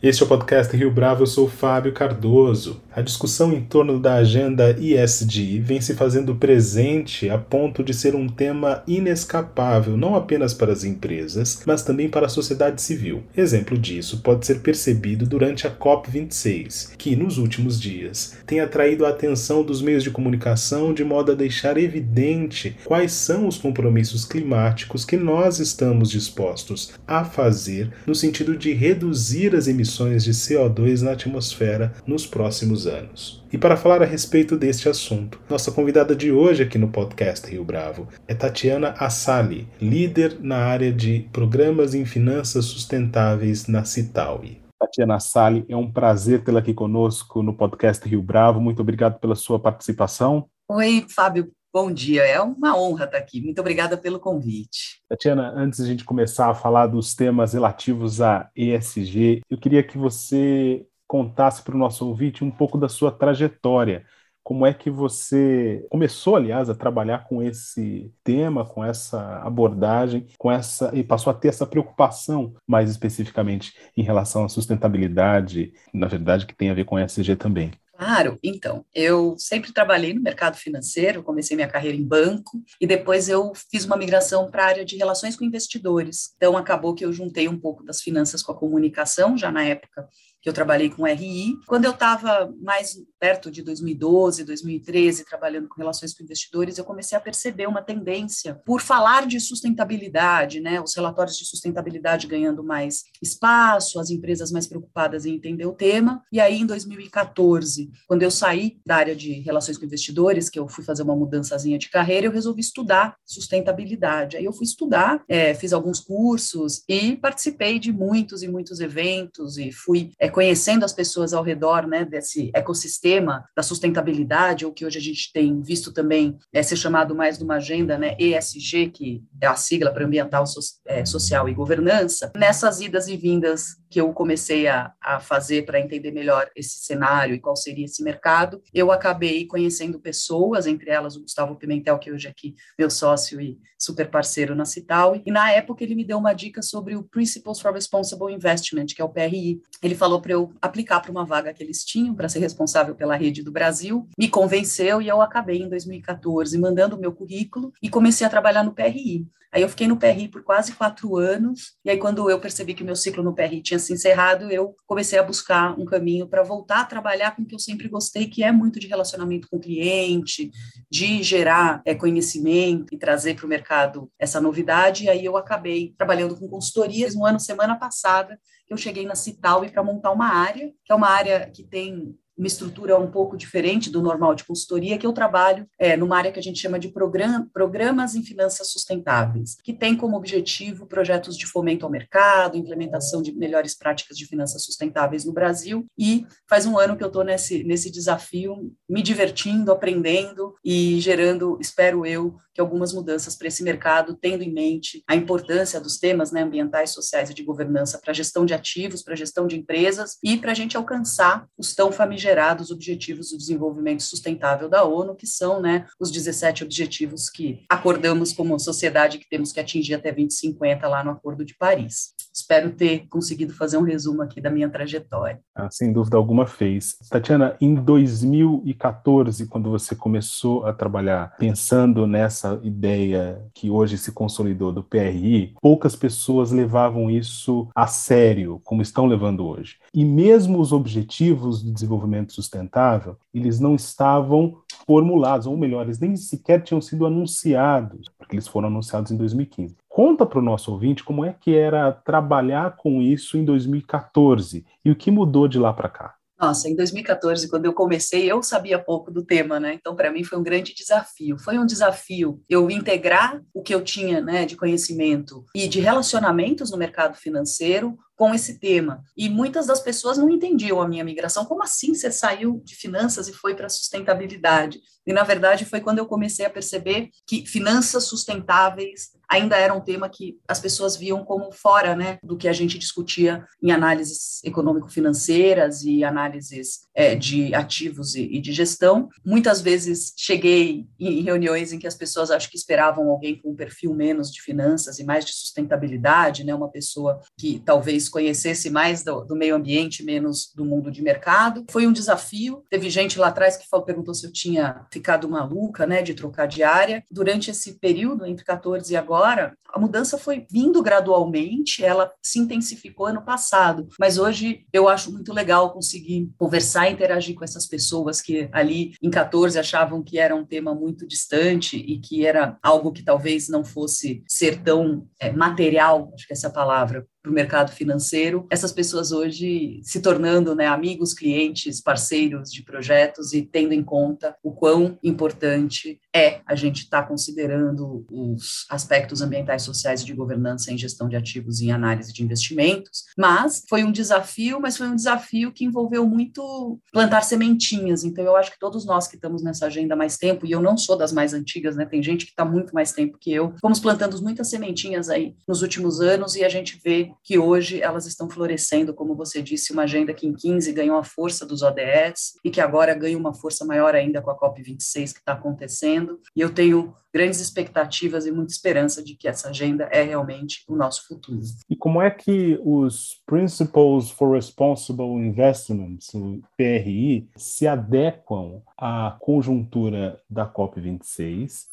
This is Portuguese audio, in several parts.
Este é o podcast Rio Bravo, eu sou Fábio Cardoso. A discussão em torno da agenda ISD vem se fazendo presente a ponto de ser um tema inescapável não apenas para as empresas, mas também para a sociedade civil. Exemplo disso pode ser percebido durante a COP26, que nos últimos dias tem atraído a atenção dos meios de comunicação de modo a deixar evidente quais são os compromissos climáticos que nós estamos dispostos a fazer no sentido de reduzir as emissões emissões de CO2 na atmosfera nos próximos anos. E para falar a respeito deste assunto, nossa convidada de hoje aqui no podcast Rio Bravo é Tatiana Assali, líder na área de programas em finanças sustentáveis na Citaui. Tatiana Assali, é um prazer tê-la aqui conosco no podcast Rio Bravo. Muito obrigado pela sua participação. Oi, Fábio. Bom dia, é uma honra estar aqui. Muito obrigada pelo convite. Tatiana, antes de a gente começar a falar dos temas relativos a ESG, eu queria que você contasse para o nosso ouvinte um pouco da sua trajetória. Como é que você começou, aliás, a trabalhar com esse tema, com essa abordagem, com essa e passou a ter essa preocupação mais especificamente em relação à sustentabilidade, na verdade, que tem a ver com ESG também? Claro, então, eu sempre trabalhei no mercado financeiro, comecei minha carreira em banco e depois eu fiz uma migração para a área de relações com investidores. Então, acabou que eu juntei um pouco das finanças com a comunicação, já na época que eu trabalhei com RI. Quando eu estava mais perto de 2012, 2013, trabalhando com relações com investidores, eu comecei a perceber uma tendência por falar de sustentabilidade, né? Os relatórios de sustentabilidade ganhando mais espaço, as empresas mais preocupadas em entender o tema. E aí, em 2014, quando eu saí da área de relações com investidores, que eu fui fazer uma mudançazinha de carreira, eu resolvi estudar sustentabilidade. Aí eu fui estudar, é, fiz alguns cursos e participei de muitos e muitos eventos e fui é, conhecendo as pessoas ao redor né, desse ecossistema da sustentabilidade, ou que hoje a gente tem visto também é, ser chamado mais de uma agenda né, ESG, que é a sigla para ambiental, so, é, social e governança, nessas idas e vindas que eu comecei a, a fazer para entender melhor esse cenário e qual seria esse mercado, eu acabei conhecendo pessoas, entre elas o Gustavo Pimentel, que hoje é aqui meu sócio e super parceiro na Cital, e na época ele me deu uma dica sobre o Principles for Responsible Investment, que é o PRI. Ele falou para eu aplicar para uma vaga que eles tinham para ser responsável pela rede do Brasil, me convenceu e eu acabei em 2014 mandando o meu currículo e comecei a trabalhar no PRI. Aí eu fiquei no PRI por quase quatro anos, e aí quando eu percebi que meu ciclo no PRI tinha se encerrado, eu comecei a buscar um caminho para voltar a trabalhar com o que eu sempre gostei, que é muito de relacionamento com o cliente, de gerar é, conhecimento e trazer para o mercado essa novidade, e aí eu acabei trabalhando com consultorias. No ano, semana passada, eu cheguei na Cital para montar uma área, que é uma área que tem uma estrutura um pouco diferente do normal de consultoria, que eu trabalho é, numa área que a gente chama de program, programas em finanças sustentáveis, que tem como objetivo projetos de fomento ao mercado, implementação de melhores práticas de finanças sustentáveis no Brasil, e faz um ano que eu estou nesse, nesse desafio, me divertindo, aprendendo e gerando, espero eu, que algumas mudanças para esse mercado, tendo em mente a importância dos temas né, ambientais, sociais e de governança para gestão de ativos, para gestão de empresas e para a gente alcançar os tão famigerados Objetivos do Desenvolvimento Sustentável da ONU, que são né, os 17 objetivos que acordamos como sociedade que temos que atingir até 2050 lá no Acordo de Paris. Espero ter conseguido fazer um resumo aqui da minha trajetória. Ah, sem dúvida alguma fez. Tatiana, em 2014, quando você começou a trabalhar pensando nessa ideia que hoje se consolidou do PRI, poucas pessoas levavam isso a sério, como estão levando hoje. E mesmo os objetivos de desenvolvimento sustentável, eles não estavam formulados, ou melhor, eles nem sequer tinham sido anunciados, porque eles foram anunciados em 2015. Conta para o nosso ouvinte como é que era trabalhar com isso em 2014 e o que mudou de lá para cá. Nossa, em 2014, quando eu comecei, eu sabia pouco do tema, né? Então, para mim, foi um grande desafio. Foi um desafio eu integrar o que eu tinha né, de conhecimento e de relacionamentos no mercado financeiro com esse tema. E muitas das pessoas não entendiam a minha migração. Como assim você saiu de finanças e foi para sustentabilidade? E, na verdade, foi quando eu comecei a perceber que finanças sustentáveis ainda era um tema que as pessoas viam como fora né, do que a gente discutia em análises econômico-financeiras e análises é, de ativos e, e, de gestão. Muitas vezes cheguei em reuniões em que as pessoas acho que esperavam alguém com um perfil menos de finanças e mais de sustentabilidade, né, uma pessoa que talvez conhecesse mais do, do meio ambiente, menos do mundo de mercado. Foi um desafio. Teve gente lá atrás que falou, perguntou se eu tinha ficado maluca, né, de trocar de área. Durante esse período, entre 14 e agora, a mudança foi vindo gradualmente, ela se intensificou ano passado, mas hoje eu acho muito legal conseguir conversar interagir com essas pessoas que ali em 14 achavam que era um tema muito distante e que era algo que talvez não fosse ser tão é, material, acho que essa é palavra, para o mercado financeiro, essas pessoas hoje se tornando né, amigos, clientes, parceiros de projetos e tendo em conta o quão importante é a gente estar tá considerando os aspectos ambientais, sociais e de governança em gestão de ativos e em análise de investimentos. Mas foi um desafio, mas foi um desafio que envolveu muito plantar sementinhas. Então, eu acho que todos nós que estamos nessa agenda há mais tempo, e eu não sou das mais antigas, né? Tem gente que está muito mais tempo que eu, fomos plantando muitas sementinhas aí nos últimos anos e a gente vê que hoje elas estão florescendo, como você disse, uma agenda que em 15 ganhou a força dos ODS e que agora ganha uma força maior ainda com a COP26 que está acontecendo. E eu tenho grandes expectativas e muita esperança de que essa agenda é realmente o nosso futuro. E como é que os Principles for Responsible Investments, o PRI, se adequam à conjuntura da COP26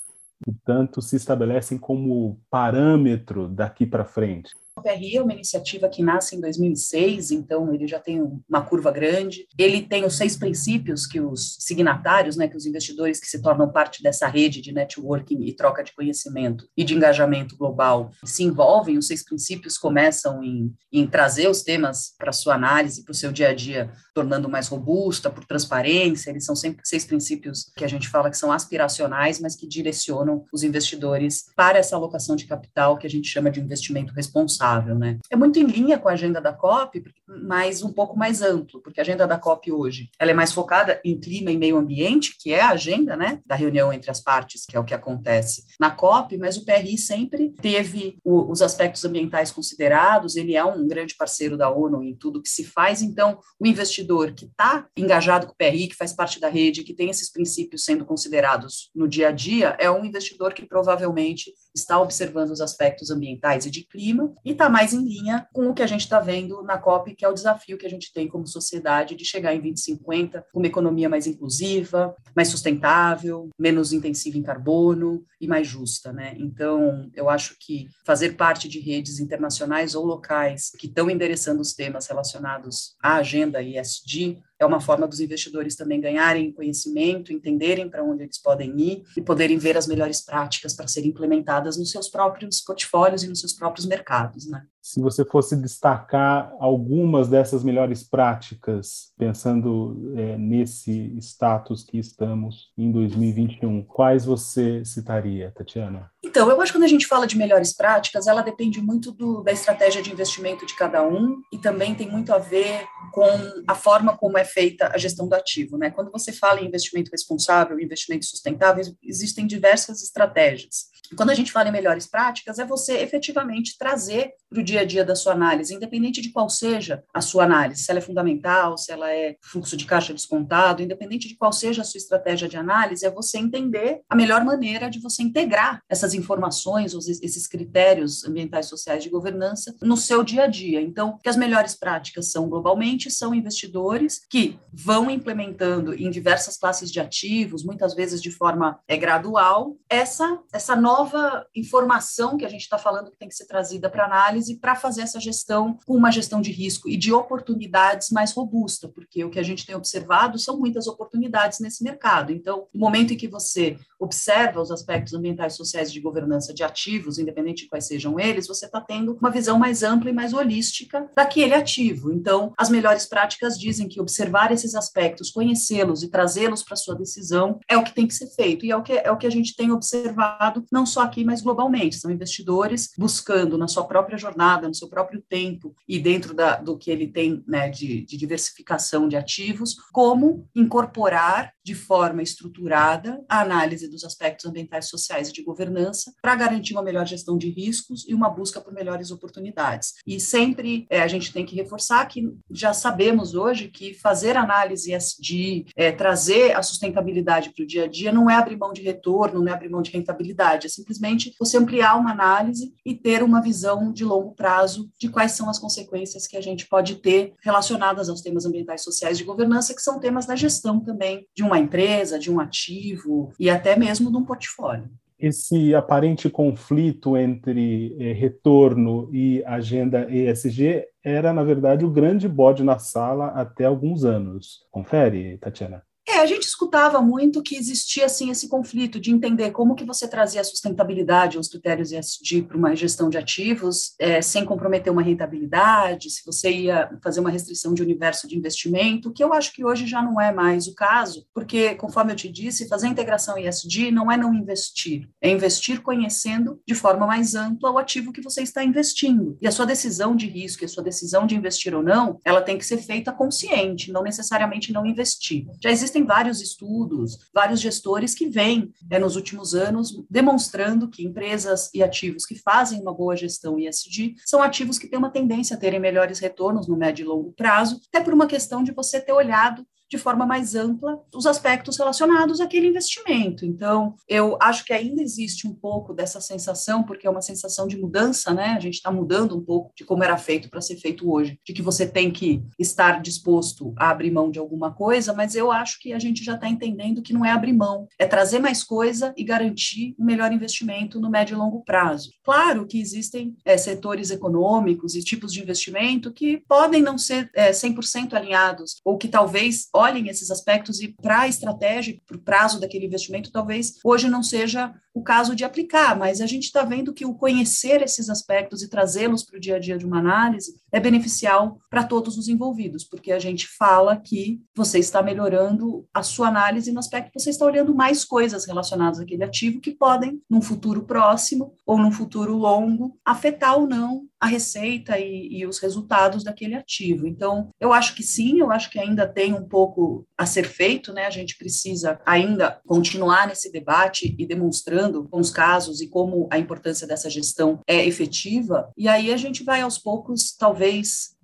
portanto, se estabelecem como parâmetro daqui para frente. PRI é uma iniciativa que nasce em 2006, então ele já tem uma curva grande. Ele tem os seis princípios que os signatários, né, que os investidores que se tornam parte dessa rede de networking e troca de conhecimento e de engajamento global se envolvem. Os seis princípios começam em, em trazer os temas para sua análise, para o seu dia a dia, tornando mais robusta, por transparência. Eles são sempre seis princípios que a gente fala que são aspiracionais, mas que direcionam os investidores para essa alocação de capital que a gente chama de investimento responsável responsável, né? É muito em linha com a agenda da COP, mas um pouco mais amplo, porque a agenda da COP hoje, ela é mais focada em clima e meio ambiente, que é a agenda, né, da reunião entre as partes, que é o que acontece na COP, mas o PRI sempre teve o, os aspectos ambientais considerados, ele é um grande parceiro da ONU em tudo que se faz, então o investidor que está engajado com o PRI, que faz parte da rede, que tem esses princípios sendo considerados no dia a dia, é um investidor que provavelmente está observando os aspectos ambientais e de clima e está mais em linha com o que a gente está vendo na COP, que é o desafio que a gente tem como sociedade de chegar em 2050 com uma economia mais inclusiva, mais sustentável, menos intensiva em carbono e mais justa, né? Então, eu acho que fazer parte de redes internacionais ou locais que estão endereçando os temas relacionados à agenda ESG é uma forma dos investidores também ganharem conhecimento, entenderem para onde eles podem ir e poderem ver as melhores práticas para serem implementadas nos seus próprios portfólios e nos seus próprios mercados, né? Se você fosse destacar algumas dessas melhores práticas, pensando é, nesse status que estamos em 2021, quais você citaria, Tatiana? Então, eu acho que quando a gente fala de melhores práticas, ela depende muito do, da estratégia de investimento de cada um e também tem muito a ver com a forma como é feita a gestão do ativo. Né? Quando você fala em investimento responsável, investimento sustentável, existem diversas estratégias. Quando a gente fala em melhores práticas, é você efetivamente trazer para o dia a dia da sua análise, independente de qual seja a sua análise, se ela é fundamental, se ela é fluxo de caixa descontado, independente de qual seja a sua estratégia de análise, é você entender a melhor maneira de você integrar essas informações, esses critérios ambientais, sociais de governança no seu dia a dia. Então, que as melhores práticas são globalmente são investidores que vão implementando em diversas classes de ativos, muitas vezes de forma é, gradual, essa essa nova informação que a gente está falando que tem que ser trazida para análise para fazer essa gestão com uma gestão de risco e de oportunidades mais robusta, porque o que a gente tem observado são muitas oportunidades nesse mercado. Então, no momento em que você observa os aspectos ambientais, sociais de governança de ativos, independente de quais sejam eles, você está tendo uma visão mais ampla e mais holística daquele ativo. Então, as melhores práticas dizem que observar esses aspectos, conhecê-los e trazê-los para sua decisão é o que tem que ser feito e é o que é o que a gente tem observado não só aqui, mas globalmente. São investidores buscando na sua própria jornada, no seu próprio tempo e dentro da, do que ele tem né, de, de diversificação de ativos, como incorporar de forma estruturada a análise dos aspectos ambientais, sociais e de governança para garantir uma melhor gestão de riscos e uma busca por melhores oportunidades. E sempre é, a gente tem que reforçar que já sabemos hoje que fazer análise de é, trazer a sustentabilidade para o dia a dia não é abrir mão de retorno, não é abrir mão de rentabilidade, é simplesmente você ampliar uma análise e ter uma visão de longo prazo de quais são as consequências que a gente pode ter relacionadas aos temas ambientais, sociais de governança, que são temas da gestão também de uma empresa, de um ativo e até mesmo de um portfólio esse aparente conflito entre eh, retorno e agenda ESG era, na verdade, o grande bode na sala até alguns anos. Confere, Tatiana? É, a gente escutava muito que existia assim esse conflito de entender como que você trazia a sustentabilidade, os critérios ESG para uma gestão de ativos, é, sem comprometer uma rentabilidade, se você ia fazer uma restrição de universo de investimento, que eu acho que hoje já não é mais o caso, porque conforme eu te disse, fazer integração ESG não é não investir, é investir conhecendo de forma mais ampla o ativo que você está investindo. E a sua decisão de risco, a sua decisão de investir ou não, ela tem que ser feita consciente, não necessariamente não investir. Já existem existem vários estudos, vários gestores que vêm, é, nos últimos anos, demonstrando que empresas e ativos que fazem uma boa gestão ESG são ativos que têm uma tendência a terem melhores retornos no médio e longo prazo, até por uma questão de você ter olhado de forma mais ampla os aspectos relacionados àquele investimento. Então, eu acho que ainda existe um pouco dessa sensação, porque é uma sensação de mudança, né? A gente está mudando um pouco de como era feito para ser feito hoje, de que você tem que estar disposto a abrir mão de alguma coisa, mas eu acho que a gente já está entendendo que não é abrir mão, é trazer mais coisa e garantir um melhor investimento no médio e longo prazo. Claro que existem é, setores econômicos e tipos de investimento que podem não ser é, 100% alinhados, ou que talvez olhem esses aspectos e para a estratégia, para o prazo daquele investimento, talvez hoje não seja o caso de aplicar, mas a gente está vendo que o conhecer esses aspectos e trazê-los para o dia a dia de uma análise é beneficial para todos os envolvidos, porque a gente fala que você está melhorando a sua análise no aspecto que você está olhando mais coisas relacionadas àquele ativo que podem, num futuro próximo ou num futuro longo, afetar ou não a receita e, e os resultados daquele ativo. Então, eu acho que sim, eu acho que ainda tem um pouco a ser feito, né? A gente precisa ainda continuar nesse debate e demonstrando com os casos e como a importância dessa gestão é efetiva. E aí a gente vai aos poucos, talvez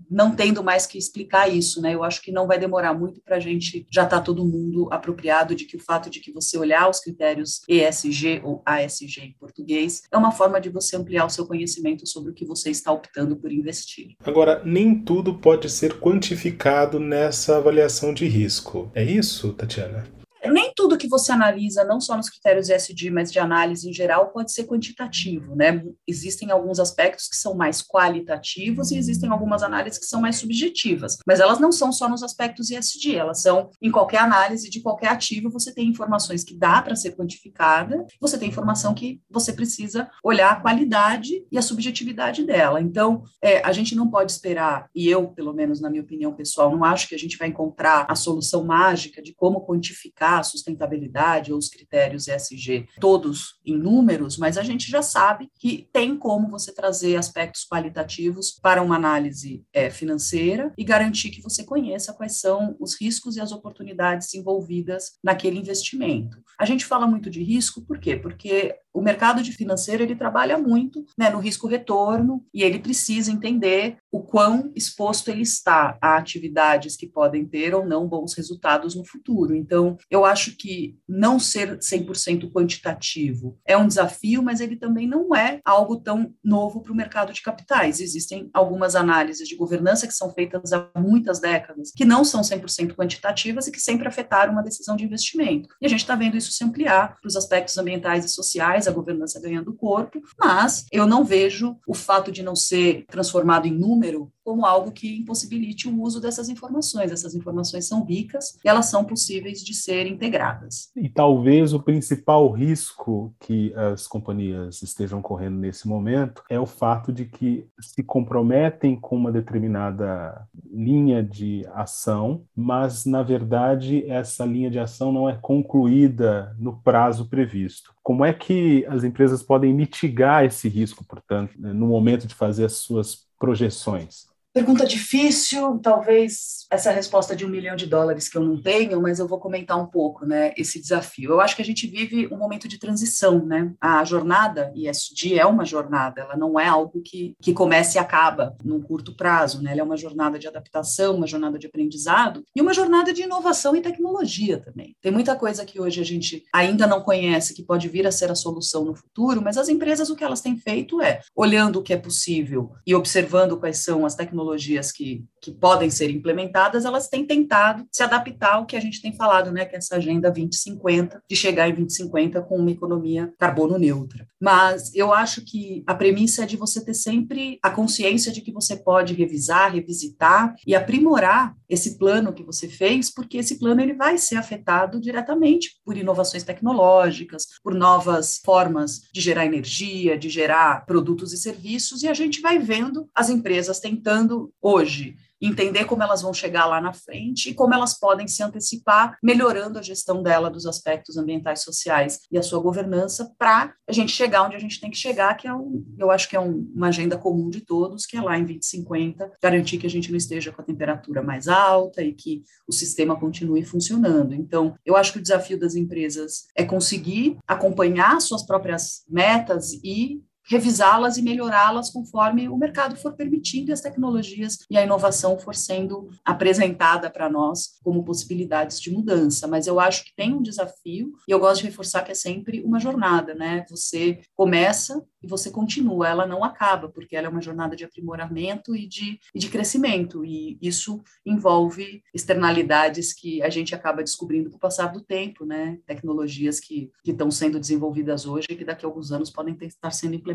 não tendo mais que explicar isso, né? Eu acho que não vai demorar muito para a gente já estar tá todo mundo apropriado de que o fato de que você olhar os critérios ESG ou ASG em português é uma forma de você ampliar o seu conhecimento sobre o que você está optando por investir. Agora, nem tudo pode ser quantificado nessa avaliação de risco. É isso, Tatiana? Nem tudo que você analisa, não só nos critérios ESG, mas de análise em geral, pode ser quantitativo, né? Existem alguns aspectos que são mais qualitativos e existem algumas análises que são mais subjetivas, mas elas não são só nos aspectos ESG, elas são em qualquer análise de qualquer ativo, você tem informações que dá para ser quantificada, você tem informação que você precisa olhar a qualidade e a subjetividade dela. Então, é, a gente não pode esperar, e eu, pelo menos na minha opinião pessoal, não acho que a gente vai encontrar a solução mágica de como quantificar a sustentabilidade ou os critérios ESG todos em números, mas a gente já sabe que tem como você trazer aspectos qualitativos para uma análise é, financeira e garantir que você conheça quais são os riscos e as oportunidades envolvidas naquele investimento. A gente fala muito de risco, por quê? Porque o mercado de financeiro ele trabalha muito né, no risco retorno e ele precisa entender o quão exposto ele está a atividades que podem ter ou não bons resultados no futuro. Então, eu acho que não ser 100% quantitativo é um desafio, mas ele também não é algo tão novo para o mercado de capitais. Existem algumas análises de governança que são feitas há muitas décadas, que não são 100% quantitativas e que sempre afetaram uma decisão de investimento. E a gente está vendo isso se ampliar para os aspectos ambientais e sociais a governança ganhando corpo, mas eu não vejo o fato de não ser transformado em número como algo que impossibilite o uso dessas informações. Essas informações são ricas e elas são possíveis de ser integradas. E talvez o principal risco que as companhias estejam correndo nesse momento é o fato de que se comprometem com uma determinada linha de ação, mas na verdade essa linha de ação não é concluída no prazo previsto. Como é que as empresas podem mitigar esse risco, portanto, no momento de fazer as suas projeções? Pergunta difícil, talvez essa resposta de um milhão de dólares que eu não tenho, mas eu vou comentar um pouco, né, esse desafio. Eu acho que a gente vive um momento de transição, né? A jornada ESG é uma jornada, ela não é algo que, que comece e acaba num curto prazo, né? Ela é uma jornada de adaptação, uma jornada de aprendizado e uma jornada de inovação e tecnologia também. Tem muita coisa que hoje a gente ainda não conhece que pode vir a ser a solução no futuro, mas as empresas o que elas têm feito é olhando o que é possível e observando quais são as tecnologias tecnologias que, que podem ser implementadas, elas têm tentado se adaptar ao que a gente tem falado, né, que é essa agenda 2050, de chegar em 2050 com uma economia carbono neutra. Mas eu acho que a premissa é de você ter sempre a consciência de que você pode revisar, revisitar e aprimorar esse plano que você fez, porque esse plano ele vai ser afetado diretamente por inovações tecnológicas, por novas formas de gerar energia, de gerar produtos e serviços, e a gente vai vendo as empresas tentando hoje entender como elas vão chegar lá na frente e como elas podem se antecipar, melhorando a gestão dela dos aspectos ambientais, sociais e a sua governança para a gente chegar onde a gente tem que chegar, que é um, eu acho que é um, uma agenda comum de todos, que é lá em 2050, garantir que a gente não esteja com a temperatura mais alta e que o sistema continue funcionando. Então, eu acho que o desafio das empresas é conseguir acompanhar suas próprias metas e revisá-las e melhorá-las conforme o mercado for permitindo e as tecnologias e a inovação for sendo apresentada para nós como possibilidades de mudança. Mas eu acho que tem um desafio e eu gosto de reforçar que é sempre uma jornada, né? Você começa e você continua, ela não acaba, porque ela é uma jornada de aprimoramento e de, e de crescimento, e isso envolve externalidades que a gente acaba descobrindo com o passar do tempo, né? Tecnologias que, que estão sendo desenvolvidas hoje e que daqui a alguns anos podem estar sendo implementadas.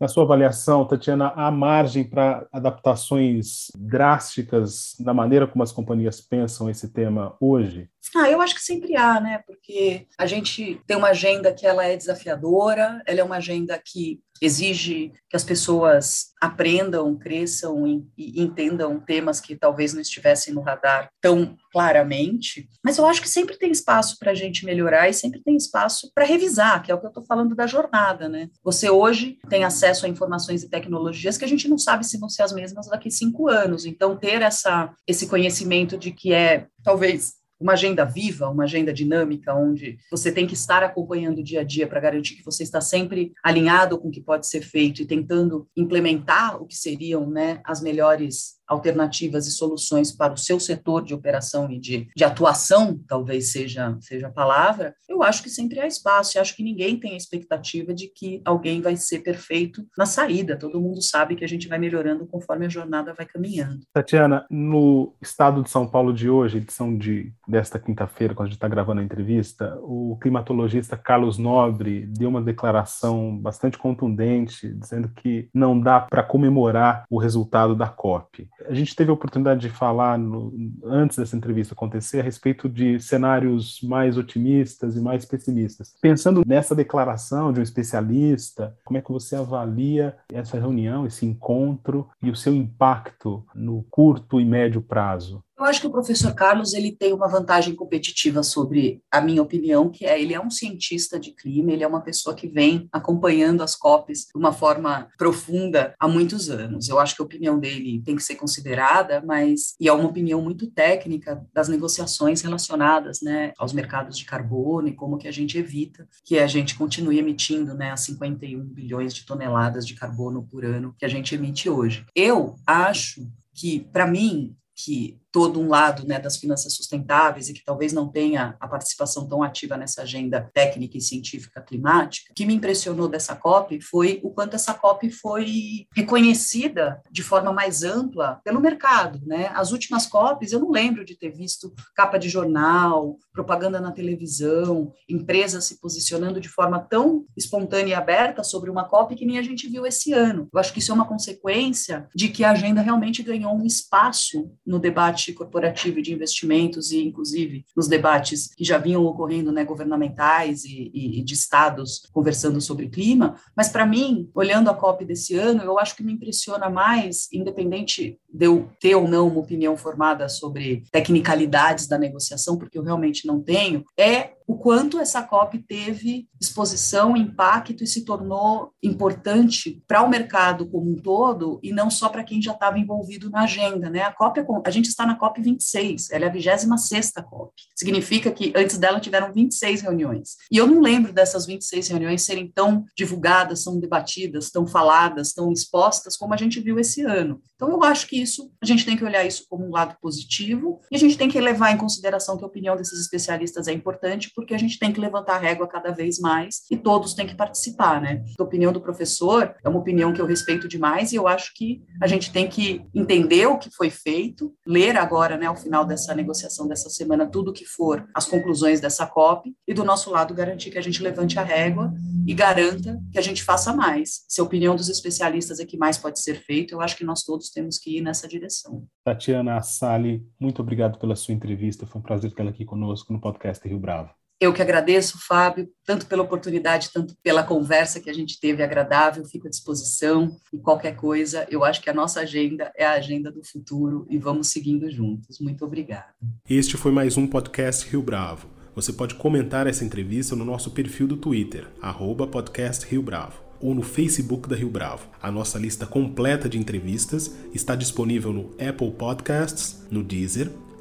Na sua avaliação, Tatiana, há margem para adaptações drásticas na maneira como as companhias pensam esse tema hoje? Ah, eu acho que sempre há, né? Porque a gente tem uma agenda que ela é desafiadora, ela é uma agenda que exige que as pessoas aprendam, cresçam e, entendam temas que talvez não estivessem no radar tão claramente. Mas eu acho que sempre tem espaço para a gente melhorar e sempre tem espaço para revisar, que é o que eu estou falando da jornada, né? Você hoje tem acesso a informações e tecnologias que a gente não sabe se vão ser as mesmas daqui cinco anos. Então, ter essa, esse conhecimento de que é talvez uma agenda viva, uma agenda dinâmica, onde você tem que estar acompanhando o dia a dia para garantir que você está sempre alinhado com o que pode ser feito e tentando implementar o que seriam né, as melhores alternativas e soluções para o seu setor de operação e de, de atuação, talvez seja, seja a palavra, eu acho que sempre há espaço. Eu acho que ninguém tem a expectativa de que alguém vai ser perfeito na saída. Todo mundo sabe que a gente vai melhorando conforme a jornada vai caminhando. Tatiana, no estado de São Paulo de hoje, edição de, desta quinta-feira, quando a gente está gravando a entrevista, o climatologista Carlos Nobre deu uma declaração bastante contundente, dizendo que não dá para comemorar o resultado da COP a gente teve a oportunidade de falar no, antes dessa entrevista acontecer a respeito de cenários mais otimistas e mais pessimistas. Pensando nessa declaração de um especialista, como é que você avalia essa reunião, esse encontro e o seu impacto no curto e médio prazo? Eu acho que o professor Carlos ele tem uma vantagem competitiva sobre a minha opinião, que é ele é um cientista de clima, ele é uma pessoa que vem acompanhando as COPs de uma forma profunda há muitos anos. Eu acho que a opinião dele tem que ser considerada, mas e é uma opinião muito técnica das negociações relacionadas, né, aos mercados de carbono e como que a gente evita que a gente continue emitindo, né, as 51 bilhões de toneladas de carbono por ano que a gente emite hoje. Eu acho que, para mim, que todo um lado né, das finanças sustentáveis e que talvez não tenha a participação tão ativa nessa agenda técnica e científica climática, o que me impressionou dessa COP foi o quanto essa COP foi reconhecida de forma mais ampla pelo mercado. Né? As últimas COPs, eu não lembro de ter visto capa de jornal, propaganda na televisão, empresas se posicionando de forma tão espontânea e aberta sobre uma COP que nem a gente viu esse ano. Eu acho que isso é uma consequência de que a agenda realmente ganhou um espaço no debate debate corporativo e de investimentos e, inclusive, nos debates que já vinham ocorrendo, né, governamentais e, e, e de estados conversando sobre clima. Mas, para mim, olhando a COP desse ano, eu acho que me impressiona mais, independente de eu ter ou não uma opinião formada sobre tecnicalidades da negociação, porque eu realmente não tenho, é o quanto essa COP teve exposição, impacto e se tornou importante para o mercado como um todo e não só para quem já estava envolvido na agenda, né? A COP, é a gente está na COP 26, ela é a 26 COP. Significa que antes dela tiveram 26 reuniões. E eu não lembro dessas 26 reuniões serem tão divulgadas, tão debatidas, tão faladas, tão expostas como a gente viu esse ano. Então eu acho que isso, a gente tem que olhar isso como um lado positivo e a gente tem que levar em consideração que a opinião desses especialistas é importante porque a gente tem que levantar a régua cada vez mais e todos têm que participar, né? A opinião do professor é uma opinião que eu respeito demais e eu acho que a gente tem que entender o que foi feito, ler agora, né, ao final dessa negociação dessa semana, tudo que for as conclusões dessa COP e do nosso lado garantir que a gente levante a régua e garanta que a gente faça mais. Se a opinião dos especialistas é que mais pode ser feito, eu acho que nós todos temos que ir nessa direção. Tatiana Assali, muito obrigado pela sua entrevista. Foi um prazer tê-la aqui conosco no podcast Rio Bravo. Eu que agradeço, Fábio, tanto pela oportunidade, tanto pela conversa que a gente teve agradável, fico à disposição e qualquer coisa, eu acho que a nossa agenda é a agenda do futuro e vamos seguindo juntos. Muito obrigada. Este foi mais um podcast Rio Bravo. Você pode comentar essa entrevista no nosso perfil do Twitter, arroba podcast Rio Bravo, ou no Facebook da Rio Bravo. A nossa lista completa de entrevistas está disponível no Apple Podcasts, no Deezer,